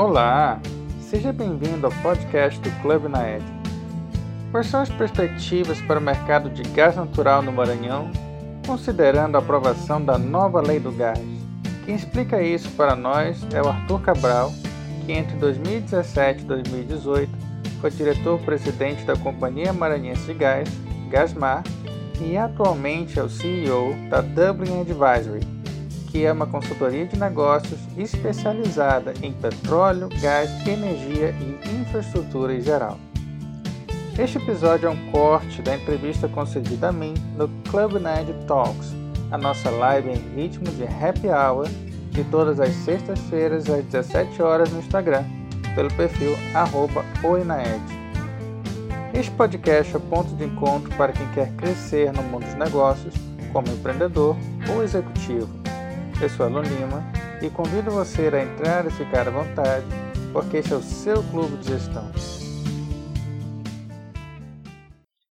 Olá, seja bem-vindo ao podcast do Clube Naed. Quais são as perspectivas para o mercado de gás natural no Maranhão, considerando a aprovação da nova lei do gás? Quem explica isso para nós é o Arthur Cabral, que entre 2017 e 2018 foi diretor-presidente da Companhia Maranhense de Gás, Gasmar, e atualmente é o CEO da Dublin Advisory, que é uma consultoria de negócios especializada em petróleo, gás, energia e infraestrutura em geral. Este episódio é um corte da entrevista concedida a mim no Club Night Talks, a nossa live em ritmo de happy hour de todas as sextas-feiras às 17 horas no Instagram, pelo perfil @oinaed. Este podcast é ponto de encontro para quem quer crescer no mundo dos negócios como empreendedor ou executivo eu sou Alan Lima e convido você a entrar e ficar à vontade, porque este é o seu clube de gestão.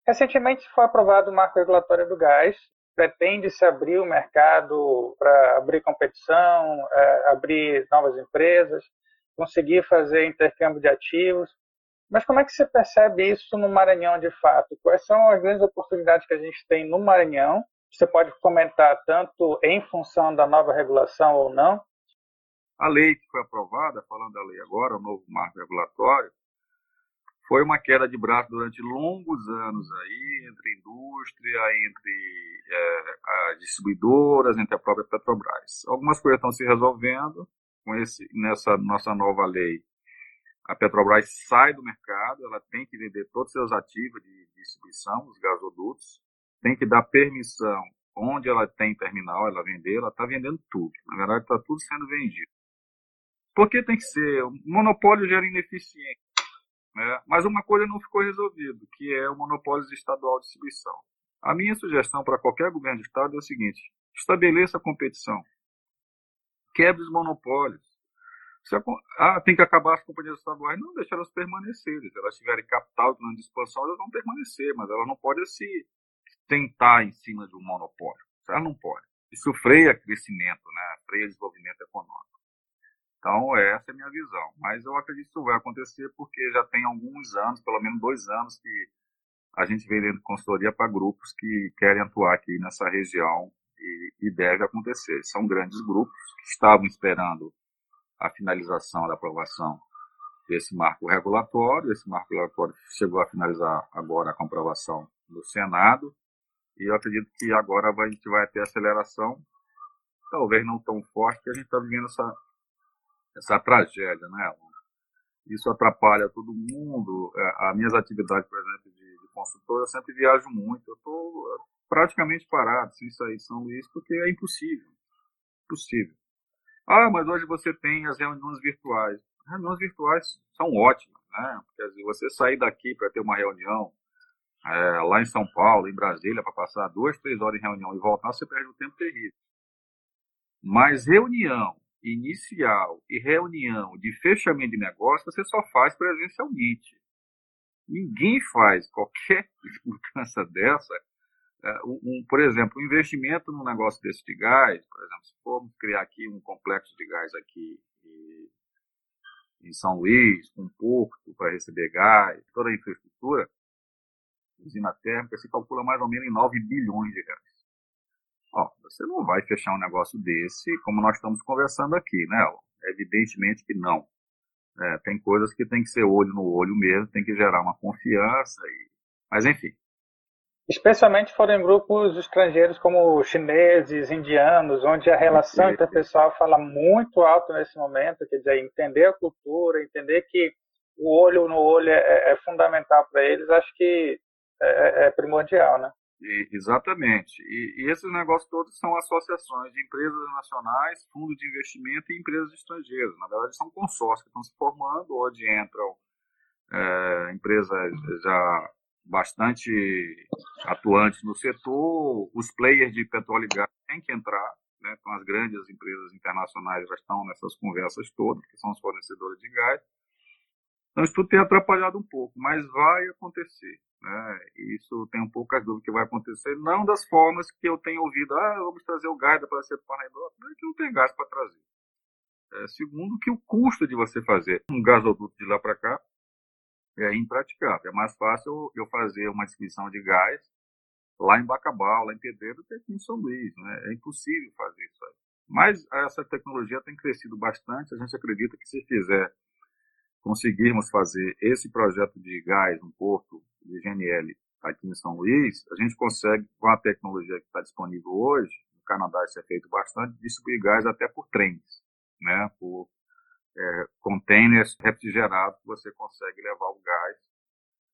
Recentemente foi aprovado o marco regulatório do gás. Pretende-se abrir o mercado para abrir competição, é, abrir novas empresas, conseguir fazer intercâmbio de ativos. Mas como é que você percebe isso no Maranhão de fato? Quais são as grandes oportunidades que a gente tem no Maranhão você pode comentar tanto em função da nova regulação ou não? A lei que foi aprovada, falando da lei agora, o novo marco regulatório, foi uma queda de braço durante longos anos aí, entre indústria, entre é, as distribuidoras, entre a própria Petrobras. Algumas coisas estão se resolvendo com esse, nessa nossa nova lei. A Petrobras sai do mercado, ela tem que vender todos os seus ativos de distribuição, os gasodutos, tem que dar permissão onde ela tem terminal, ela vender, ela está vendendo tudo. Na verdade, está tudo sendo vendido. Porque tem que ser. O monopólio gera ineficiência. Né? Mas uma coisa não ficou resolvida, que é o monopólio estadual de distribuição. A minha sugestão para qualquer governo de estado é o seguinte: estabeleça a competição, quebre os monopólios. ah, tem que acabar as companhias estaduais. Não, deixa elas permanecerem. Se elas tiverem capital, de expansão, elas vão permanecer, mas elas não podem se tentar em cima de um monopólio. Ela não pode. Isso freia crescimento, né? freia desenvolvimento econômico. Então, essa é a minha visão. Mas eu acredito que isso vai acontecer porque já tem alguns anos, pelo menos dois anos, que a gente vem dando consultoria para grupos que querem atuar aqui nessa região e, e deve acontecer. São grandes grupos que estavam esperando a finalização da aprovação desse marco regulatório. Esse marco regulatório chegou a finalizar agora a comprovação do Senado e eu acredito que agora a gente vai ter aceleração, talvez não tão forte, porque a gente está vivendo essa, essa tragédia, né? Isso atrapalha todo mundo. É, as minhas atividades, por exemplo, de, de consultor, eu sempre viajo muito. Eu estou praticamente parado sem sair de São Luís, porque é impossível. Impossível. Ah, mas hoje você tem as reuniões virtuais. As reuniões virtuais são ótimas, né? Porque você sair daqui para ter uma reunião é, lá em São Paulo, em Brasília, para passar duas, três horas em reunião e voltar, você perde um tempo terrível. Mas reunião inicial e reunião de fechamento de negócio você só faz presencialmente. Ninguém faz qualquer mudança dessa. É, um, um, por exemplo, um investimento num negócio desse de gás, por exemplo, se formos criar aqui um complexo de gás aqui em São Luís, com um porto para receber gás, toda a infraestrutura, usina térmica se calcula mais ou menos em 9 bilhões de reais. Ó, você não vai fechar um negócio desse como nós estamos conversando aqui, né? Evidentemente que não. É, tem coisas que tem que ser olho no olho mesmo, tem que gerar uma confiança. E... Mas enfim. Especialmente forem grupos estrangeiros como chineses, indianos, onde a relação interpessoal fala muito alto nesse momento, quer dizer, entender a cultura, entender que o olho no olho é, é fundamental para eles, acho que é, é, é primordial, né? E, exatamente. E, e, esses negócios todos são associações de empresas nacionais, fundos de investimento e empresas estrangeiras. Na verdade, são consórcios que estão se formando, onde entram é, empresas já bastante atuantes no setor, os players de petróleo e gás têm que entrar, né? então as grandes empresas internacionais já estão nessas conversas todas, que são os fornecedores de gás. Então, isso tudo tem atrapalhado um pouco, mas vai acontecer. Né? Isso tem um pouco as dúvidas que vai acontecer, não das formas que eu tenho ouvido, ah, vamos trazer o gás para ser Paraíba, não é que não tem gás para trazer. É, segundo, que o custo de você fazer um gasoduto de lá para cá é impraticável. É mais fácil eu fazer uma distribuição de gás lá em Bacabal, lá em Pedreiro, do que aqui em São Luís. Né? É impossível fazer isso aí. Mas essa tecnologia tem crescido bastante. A gente acredita que se fizer, conseguirmos fazer esse projeto de gás, um porto de GNL aqui em São Luís, a gente consegue, com a tecnologia que está disponível hoje, no Canadá isso é feito bastante, distribuir gás até por trens, né? por é, containers refrigerados você consegue levar o gás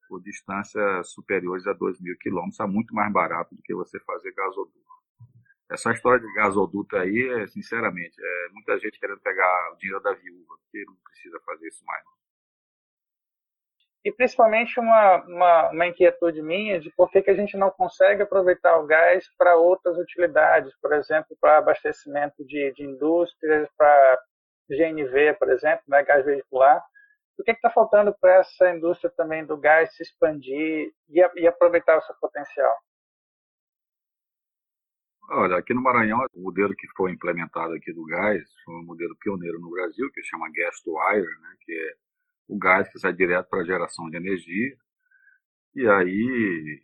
por distâncias superiores a 2 mil quilômetros, é muito mais barato do que você fazer gasoduto. Essa história de gasoduto aí, é, sinceramente, é muita gente querendo pegar o dinheiro da viúva, porque não precisa fazer isso mais. E principalmente uma, uma, uma, inquietude minha de por que, que a gente não consegue aproveitar o gás para outras utilidades, por exemplo, para abastecimento de, de indústrias, para GNV, por exemplo, né, gás veicular. O que está faltando para essa indústria também do gás se expandir e, e aproveitar o seu potencial? Olha, aqui no Maranhão, o modelo que foi implementado aqui do gás foi um modelo pioneiro no Brasil, que chama Gas to Wire, né, que é o gás que sai direto para a geração de energia. E aí,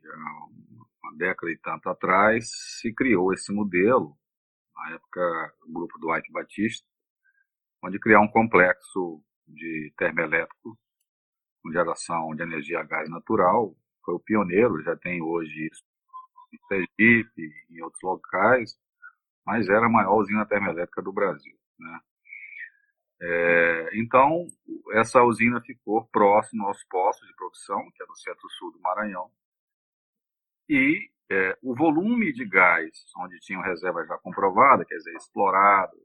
uma década e tanto atrás, se criou esse modelo, na época, o grupo do Ike Batista, onde criar um complexo de termoelétrico com geração de energia a gás natural. Foi o pioneiro, já tem hoje isso em Sergipe, em outros locais, mas era a maior usina termoelétrica do Brasil. Né? É, então, essa usina ficou próximo aos postos de produção, que é no centro-sul do Maranhão, e é, o volume de gás, onde tinham reservas já comprovadas, quer dizer, exploradas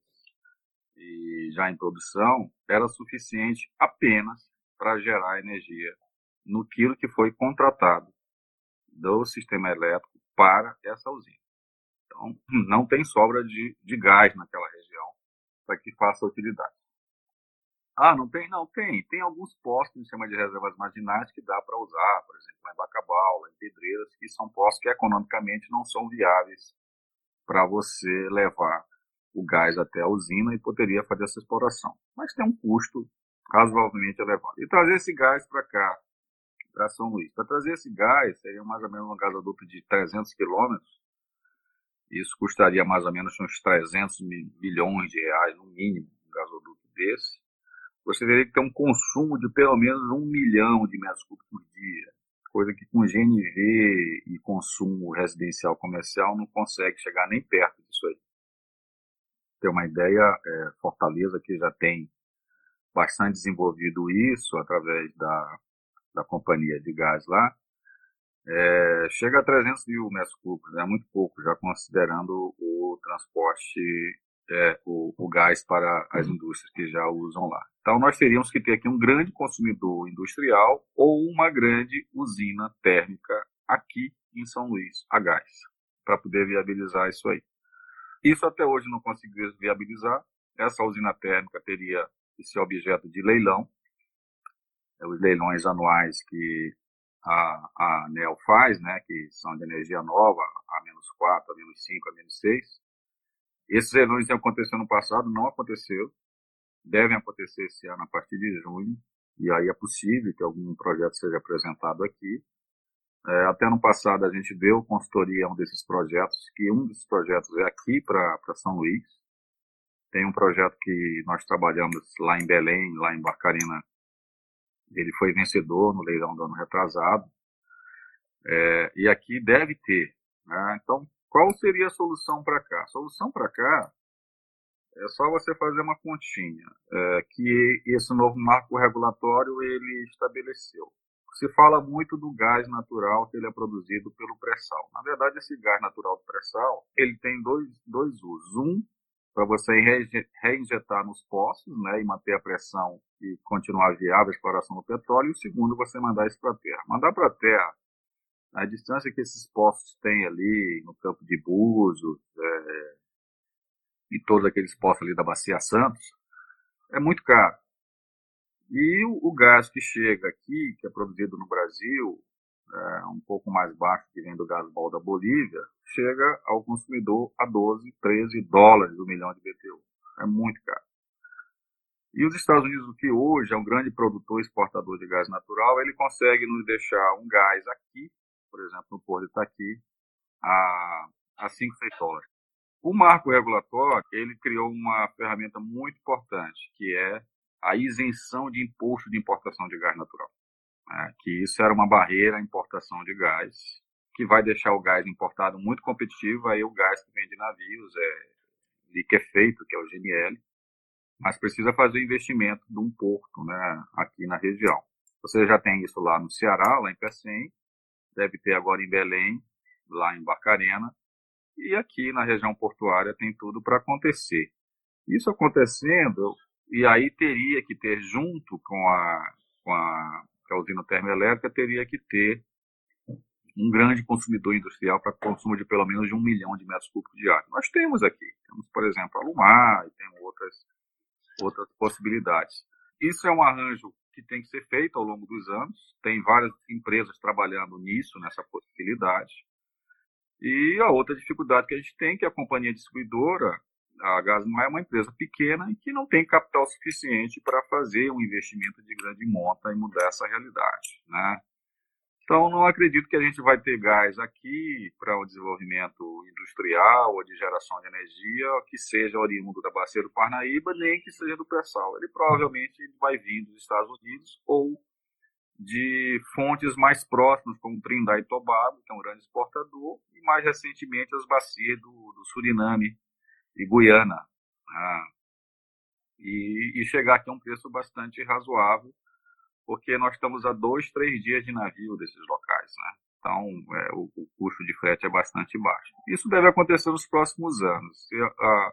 e já em produção, era suficiente apenas para gerar energia no quilo que foi contratado do sistema elétrico para essa usina. Então, não tem sobra de, de gás naquela região para que faça utilidade. Ah, não tem? Não, tem. Tem alguns postos que chama de reservas marginais que dá para usar, por exemplo, em Bacabal, em Pedreiras, que são postos que economicamente não são viáveis para você levar o gás até a usina e poderia fazer essa exploração. Mas tem um custo razoavelmente elevado. E trazer esse gás para cá, para São Luís. Para trazer esse gás, seria mais ou menos um gasoduto de 300 quilômetros. Isso custaria mais ou menos uns 300 milhões de reais, no mínimo, um gasoduto desse você teria que ter um consumo de pelo menos um milhão de metros cúbicos por dia, coisa que com GNV e consumo residencial comercial não consegue chegar nem perto disso aí. Ter uma ideia, é, Fortaleza que já tem bastante desenvolvido isso através da, da companhia de gás lá, é, chega a 300 mil metros cúbicos, é né? muito pouco, já considerando o transporte é, o, o, gás para as indústrias que já usam lá. Então, nós teríamos que ter aqui um grande consumidor industrial ou uma grande usina térmica aqui em São Luís, a gás, para poder viabilizar isso aí. Isso até hoje não conseguiu viabilizar. Essa usina térmica teria esse objeto de leilão, é, os leilões anuais que a, a ANEL faz, né, que são de energia nova, a menos 4, a menos 5, a menos 6 esses leilões têm acontecido no passado, não aconteceu. Devem acontecer esse ano a partir de junho. E aí é possível que algum projeto seja apresentado aqui. É, até no passado a gente deu consultoria a um desses projetos, que um desses projetos é aqui para São Luís. Tem um projeto que nós trabalhamos lá em Belém, lá em Barcarena. Ele foi vencedor no leilão do ano retrasado. É, e aqui deve ter. Né? Então, qual seria a solução para cá? A solução para cá é só você fazer uma continha é, que esse novo marco regulatório ele estabeleceu. Se fala muito do gás natural que ele é produzido pelo pré-sal. Na verdade, esse gás natural do pré-sal ele tem dois, dois usos. Um, para você reinjetar nos poços né, e manter a pressão e continuar viável a exploração do petróleo. E o segundo, você mandar isso para a terra. Mandar para a terra a distância que esses postos têm ali no campo de Búzios é, e todos aqueles postos ali da Bacia Santos é muito caro. E o, o, gás que chega aqui, que é produzido no Brasil, é, um pouco mais baixo que vem do gás bol da Bolívia, chega ao consumidor a 12, 13 dólares o milhão de BTU. É muito caro. E os Estados Unidos, que hoje é um grande produtor e exportador de gás natural, ele consegue nos deixar um gás aqui, por exemplo, no Porto de Itaqui, a, a 5, 6 dólares. O marco regulatório, ele criou uma ferramenta muito importante, que é a isenção de imposto de importação de gás natural. Né? Que isso era uma barreira à importação de gás, que vai deixar o gás importado muito competitivo, aí o gás que vem de navios é liquefeito, que é o GNL, mas precisa fazer investimento de um porto né, aqui na região. Você já tem isso lá no Ceará, lá em Pecém, deve ter agora em Belém, lá em Barcarena, e aqui na região portuária tem tudo para acontecer. Isso acontecendo, e aí teria que ter, junto com a, com a, com a usina termoelétrica, teria que ter um grande consumidor industrial para consumo de pelo menos de um milhão de metros cúbicos de água. Nós temos aqui, temos, por exemplo, a Lumar e tem outras, outras possibilidades. Isso é um arranjo que tem que ser feito ao longo dos anos, tem várias empresas trabalhando nisso, nessa possibilidade. E a outra dificuldade que a gente tem, que a companhia distribuidora, a Gasmar é uma empresa pequena e que não tem capital suficiente para fazer um investimento de grande monta e mudar essa realidade, né? Então, não acredito que a gente vai ter gás aqui para o desenvolvimento industrial ou de geração de energia que seja oriundo da Bacia do Parnaíba, nem que seja do pré-sal. Ele provavelmente vai vir dos Estados Unidos ou de fontes mais próximas, como Trindade e Tobago, que é um grande exportador, e mais recentemente as bacias do, do Suriname e Guiana. Ah, e, e, chegar aqui a um preço bastante razoável, porque nós estamos a dois, três dias de navio desses locais, né? Então, é, o, o, custo de frete é bastante baixo. Isso deve acontecer nos próximos anos. Ah,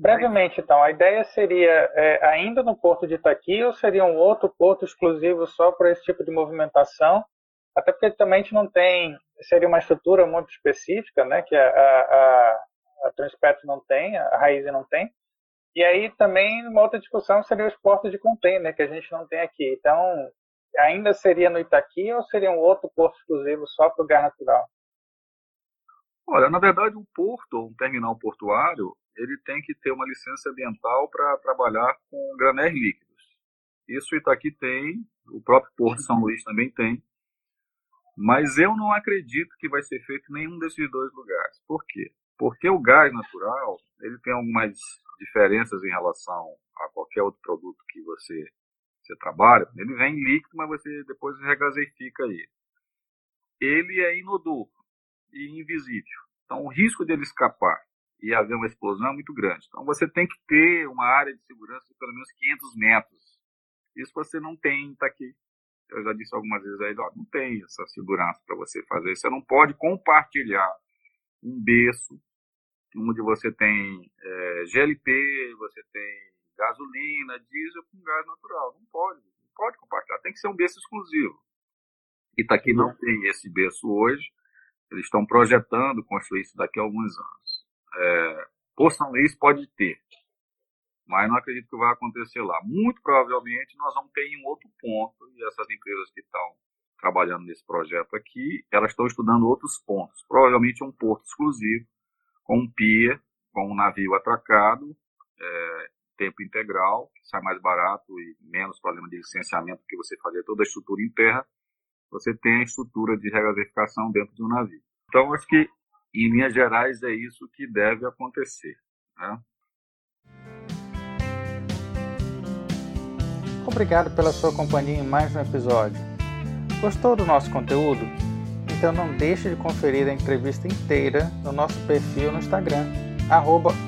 Brevemente, então, a ideia seria é, ainda no porto de Itaqui ou seria um outro porto exclusivo só para esse tipo de movimentação? Até porque também a gente não tem, seria uma estrutura muito específica, né, que a, a, a Transpetro não tem, a Raiz não tem. E aí também uma outra discussão seria os portos de container, que a gente não tem aqui. Então, ainda seria no Itaqui ou seria um outro porto exclusivo só para o gás natural? Olha, na verdade, um porto, um terminal portuário, ele tem que ter uma licença ambiental para trabalhar com granéis líquidos. Isso Itaqui tem, o próprio Porto de São Luís também tem. Mas eu não acredito que vai ser feito em nenhum desses dois lugares. Por quê? Porque o gás natural, ele tem algumas diferenças em relação a qualquer outro produto que você, você trabalha. Ele vem líquido, mas você depois regasifica ele. Ele é inodor e invisível. Então, o risco dele escapar e haver uma explosão é muito grande. Então você tem que ter uma área de segurança de pelo menos 500 metros. Isso você não tem, tá aqui. Eu já disse algumas vezes aí, ó, não tem essa segurança para você fazer. Você não pode compartilhar um berço onde você tem é, GLP, você tem gasolina, diesel com gás natural. Não pode, não pode compartilhar. Tem que ser um berço exclusivo. Itaqui não tem esse berço hoje. Eles estão projetando construir isso daqui a alguns anos. É, por São Luís pode ter, mas não acredito que vai acontecer lá. Muito provavelmente nós vamos ter em outro ponto, e essas empresas que estão trabalhando nesse projeto aqui, elas estão estudando outros pontos. Provavelmente um porto exclusivo, com um pier, com um navio atracado, é, tempo integral, que sai mais barato e menos problema de licenciamento que você fazer toda a estrutura em terra. Você tem a estrutura de regasificação dentro do navio. Então, acho que em linhas gerais, é isso que deve acontecer. Né? Obrigado pela sua companhia em mais um episódio. Gostou do nosso conteúdo? Então não deixe de conferir a entrevista inteira no nosso perfil no Instagram,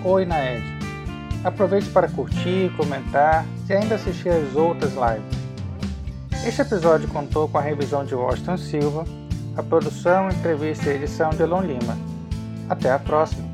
oinaed. Aproveite para curtir, comentar e ainda assistir às outras lives. Este episódio contou com a revisão de Washington Silva, a produção, entrevista e edição de Elon Lima. Até a próxima!